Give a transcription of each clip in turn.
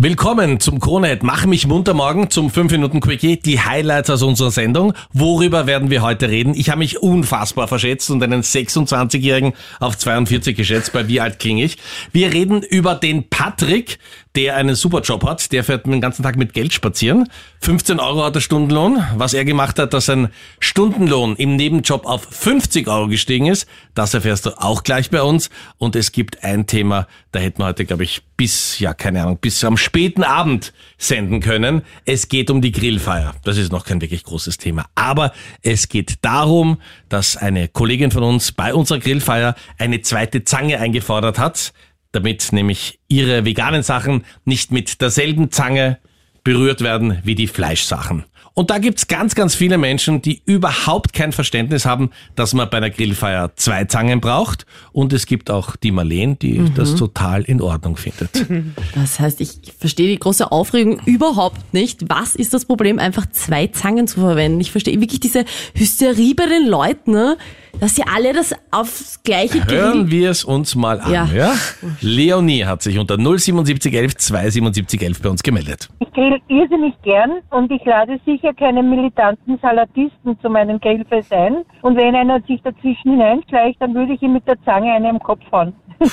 Willkommen zum Kronehit Mach mich munter morgen zum 5 Minuten Quickie, die Highlights aus unserer Sendung. Worüber werden wir heute reden? Ich habe mich unfassbar verschätzt und einen 26-Jährigen auf 42 geschätzt, bei wie alt klinge ich? Wir reden über den Patrick, der einen super Job hat, der fährt den ganzen Tag mit Geld spazieren. 15 Euro hat der Stundenlohn. Was er gemacht hat, dass sein Stundenlohn im Nebenjob auf 50 Euro gestiegen ist, das erfährst du auch gleich bei uns. Und es gibt ein Thema, da hätten wir heute, glaube ich, bis, ja, keine Ahnung, bis am späten Abend senden können. Es geht um die Grillfeier. Das ist noch kein wirklich großes Thema. Aber es geht darum, dass eine Kollegin von uns bei unserer Grillfeier eine zweite Zange eingefordert hat damit nämlich ihre veganen Sachen nicht mit derselben Zange berührt werden wie die Fleischsachen. Und da gibt's ganz, ganz viele Menschen, die überhaupt kein Verständnis haben, dass man bei einer Grillfeier zwei Zangen braucht. Und es gibt auch die Marleen, die mhm. das total in Ordnung findet. Das heißt, ich verstehe die große Aufregung überhaupt nicht. Was ist das Problem, einfach zwei Zangen zu verwenden? Ich verstehe wirklich diese Hysterie bei den Leuten, ne? Dass sie alle das aufs gleiche Hören wir es uns mal an. Ja. ja? Leonie hat sich unter 07711 27711 bei uns gemeldet. Ich grill irrsinnig gern und ich lade sicher keine militanten Salatisten zu meinem Grillfest ein. Und wenn einer sich dazwischen hineinschleicht, dann würde ich ihm mit der Zange einen im Kopf hauen.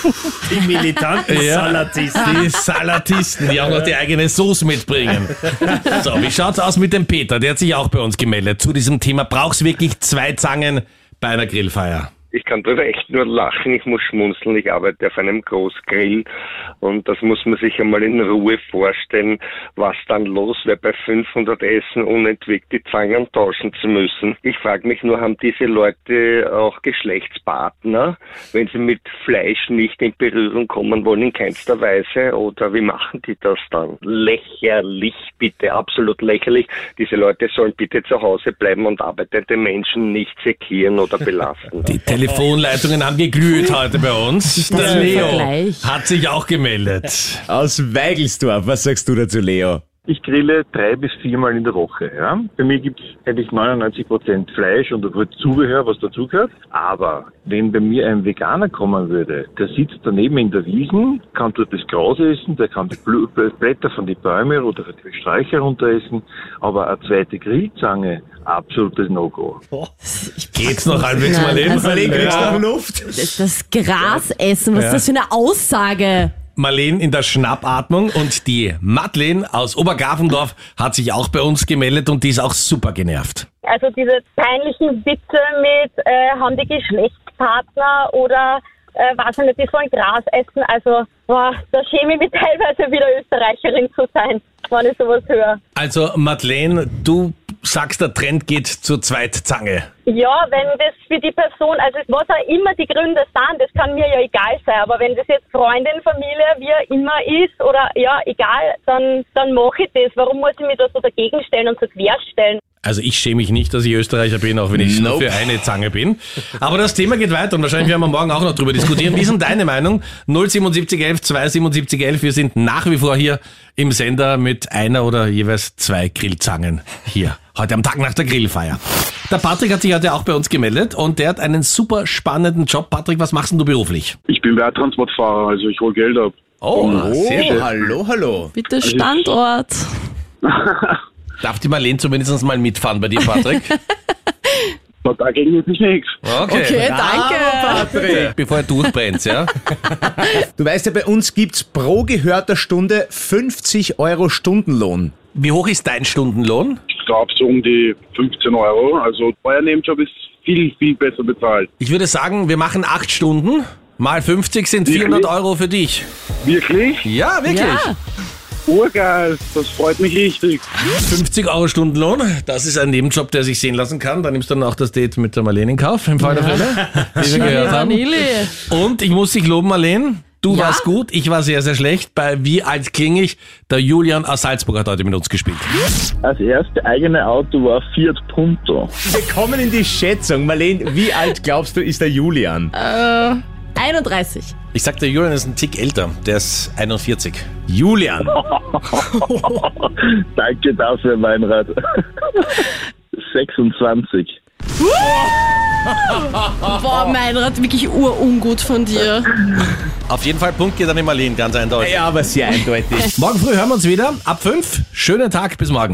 Die militanten ja, Salatisten. Die Salatisten, die auch noch die eigene Soße mitbringen. So, wie schaut's aus mit dem Peter? Der hat sich auch bei uns gemeldet zu diesem Thema. Brauchst wirklich zwei Zangen bei einer Grillfeier? Ich kann darüber echt nur lachen, ich muss schmunzeln, ich arbeite auf einem Großgrill und das muss man sich einmal in Ruhe vorstellen, was dann los wäre bei 500 Essen unentwegt die Zangen tauschen zu müssen. Ich frage mich nur, haben diese Leute auch Geschlechtspartner, wenn sie mit Fleisch nicht in Berührung kommen wollen, in keinster Weise oder wie machen die das dann? Lächerlich, bitte, absolut lächerlich. Diese Leute sollen bitte zu Hause bleiben und arbeitende Menschen nicht sekieren oder belasten. Die Telefonleitungen haben geglüht heute bei uns. Der Leo hat sich auch gemeldet. Aus Weigelsdorf, was sagst du dazu, Leo? Ich grille drei bis viermal in der Woche. Ja? Bei mir gibt es eigentlich 99 Prozent Fleisch und Zubehör, was dazugehört. Aber wenn bei mir ein Veganer kommen würde, der sitzt daneben in der Wiesen, kann dort das Gras essen, der kann die Blätter von den Bäumen oder die Sträucher runter essen, aber eine zweite Grillzange, absolutes No-Go. Geht's noch halbwegs mal hin? Also, Marlene, kriegst ja. noch Luft? Das, das Gras essen, was ja. ist das für eine Aussage? Marleen in der Schnappatmung und die Madeleine aus Obergrafendorf hat sich auch bei uns gemeldet und die ist auch super genervt. Also diese peinlichen Witze mit, äh, haben die Geschlechtspartner oder äh, weiß nicht, die sollen Gras essen. Also, boah, da schäme ich mich teilweise wieder Österreicherin zu sein, wenn ich sowas höre. Also, Madeleine, du sagst, der Trend geht zur Zweitzange. Ja, wenn das für die Person, also was auch immer die Gründe sind, das kann mir ja egal sein, aber wenn das jetzt Freundin, Familie, wie immer ist oder ja, egal, dann, dann mache ich das. Warum muss ich mich da so dagegen stellen und so querstellen? Also ich schäme mich nicht, dass ich Österreicher bin, auch wenn ich nope. nur für eine Zange bin. Aber das Thema geht weiter und wahrscheinlich werden wir morgen auch noch drüber diskutieren. Wie ist denn deine Meinung? 07711 27711. Wir sind nach wie vor hier im Sender mit einer oder jeweils zwei Grillzangen hier. Heute am Tag nach der Grillfeier. Der Patrick hat sich heute auch bei uns gemeldet und der hat einen super spannenden Job. Patrick, was machst denn du beruflich? Ich bin Werttransportfahrer, also ich hole Geld ab. Oh, oh sehr schön. hallo, hallo. Bitte also Standort. Darf die Marlene zumindest mal mitfahren bei dir, Patrick? Dagegen ist nichts. Okay, okay danke. Patrick. Bevor er durchbrennt, ja? Du weißt ja, bei uns gibt's pro gehörter Stunde 50 Euro Stundenlohn. Wie hoch ist dein Stundenlohn? Ich glaube so um die 15 Euro. Also euer Nebenjob ist viel, viel besser bezahlt. Ich würde sagen, wir machen acht Stunden. Mal 50 sind wirklich? 400 Euro für dich. Wirklich? Ja, wirklich. Ja. Urgeil, das freut mich richtig. 50 Euro Stundenlohn, das ist ein Nebenjob, der sich sehen lassen kann. Da nimmst du dann auch das Date mit der Marlene in Kauf, im Fall der Fälle, wie wir gehört haben. Und ich muss dich loben, Marlene. Du ja? warst gut, ich war sehr, sehr schlecht. Bei Wie alt klinge ich? Der Julian aus Salzburg hat heute mit uns gespielt. Das erste eigene Auto war Fiat Punto. Wir kommen in die Schätzung. Marlene, wie alt glaubst du, ist der Julian? Äh, 31. Ich sag, der Julian ist ein Tick älter. Der ist 41. Julian. Danke dafür, Meinrad. 26. Boah, Meinrad, wirklich urungut von dir. Auf jeden Fall Punkt geht an die Marlene, ganz eindeutig. Ja, aber sehr eindeutig. Morgen früh hören wir uns wieder. Ab 5. Schönen Tag, bis morgen.